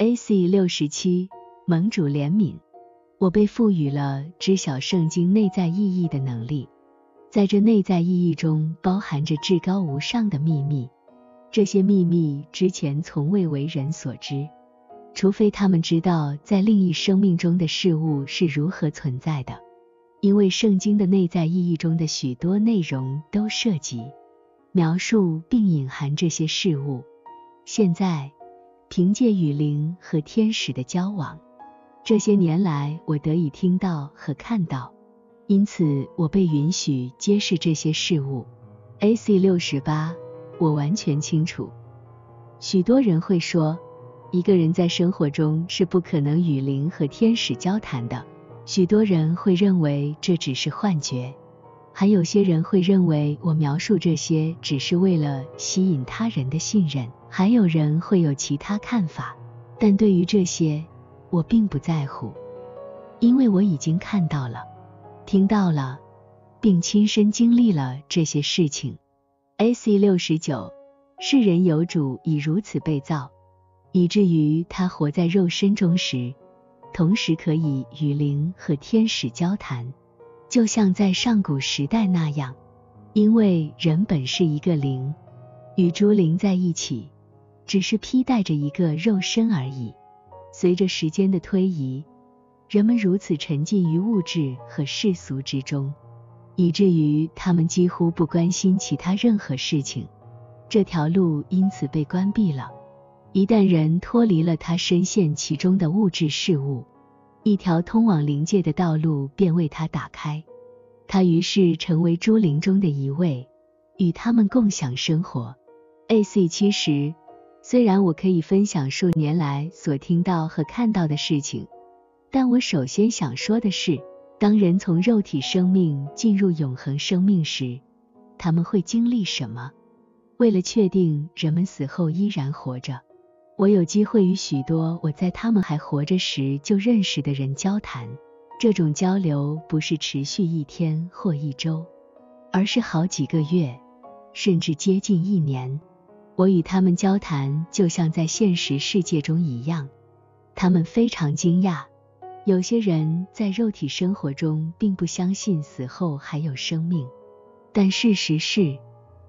A.C. 六十七，盟主怜悯。我被赋予了知晓圣经内在意义的能力，在这内在意义中包含着至高无上的秘密。这些秘密之前从未为人所知，除非他们知道在另一生命中的事物是如何存在的。因为圣经的内在意义中的许多内容都涉及描述并隐含这些事物。现在。凭借与灵和天使的交往，这些年来我得以听到和看到，因此我被允许揭示这些事物。A.C. 六十八，我完全清楚。许多人会说，一个人在生活中是不可能与灵和天使交谈的。许多人会认为这只是幻觉，还有些人会认为我描述这些只是为了吸引他人的信任。还有人会有其他看法，但对于这些，我并不在乎，因为我已经看到了、听到了，并亲身经历了这些事情。A.C. 六十九，世人有主已如此被造，以至于他活在肉身中时，同时可以与灵和天使交谈，就像在上古时代那样，因为人本是一个灵，与诸灵在一起。只是披戴着一个肉身而已。随着时间的推移，人们如此沉浸于物质和世俗之中，以至于他们几乎不关心其他任何事情。这条路因此被关闭了。一旦人脱离了他深陷其中的物质事物，一条通往灵界的道路便为他打开。他于是成为诸灵中的一位，与他们共享生活。A.C. 七十。虽然我可以分享数年来所听到和看到的事情，但我首先想说的是，当人从肉体生命进入永恒生命时，他们会经历什么？为了确定人们死后依然活着，我有机会与许多我在他们还活着时就认识的人交谈。这种交流不是持续一天或一周，而是好几个月，甚至接近一年。我与他们交谈，就像在现实世界中一样。他们非常惊讶。有些人在肉体生活中并不相信死后还有生命，但事实是，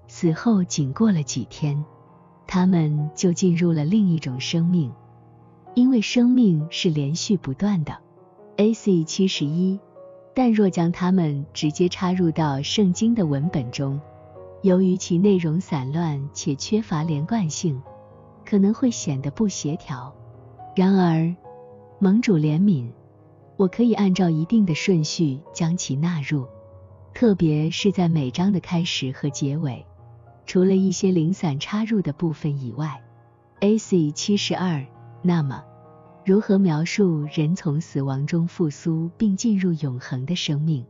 死后仅过了几天，他们就进入了另一种生命，因为生命是连续不断的。A.C. 七十一。但若将他们直接插入到圣经的文本中，由于其内容散乱且缺乏连贯性，可能会显得不协调。然而，盟主怜悯，我可以按照一定的顺序将其纳入，特别是在每章的开始和结尾，除了一些零散插入的部分以外。A.C. 七十二。那么，如何描述人从死亡中复苏并进入永恒的生命？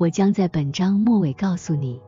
我将在本章末尾告诉你。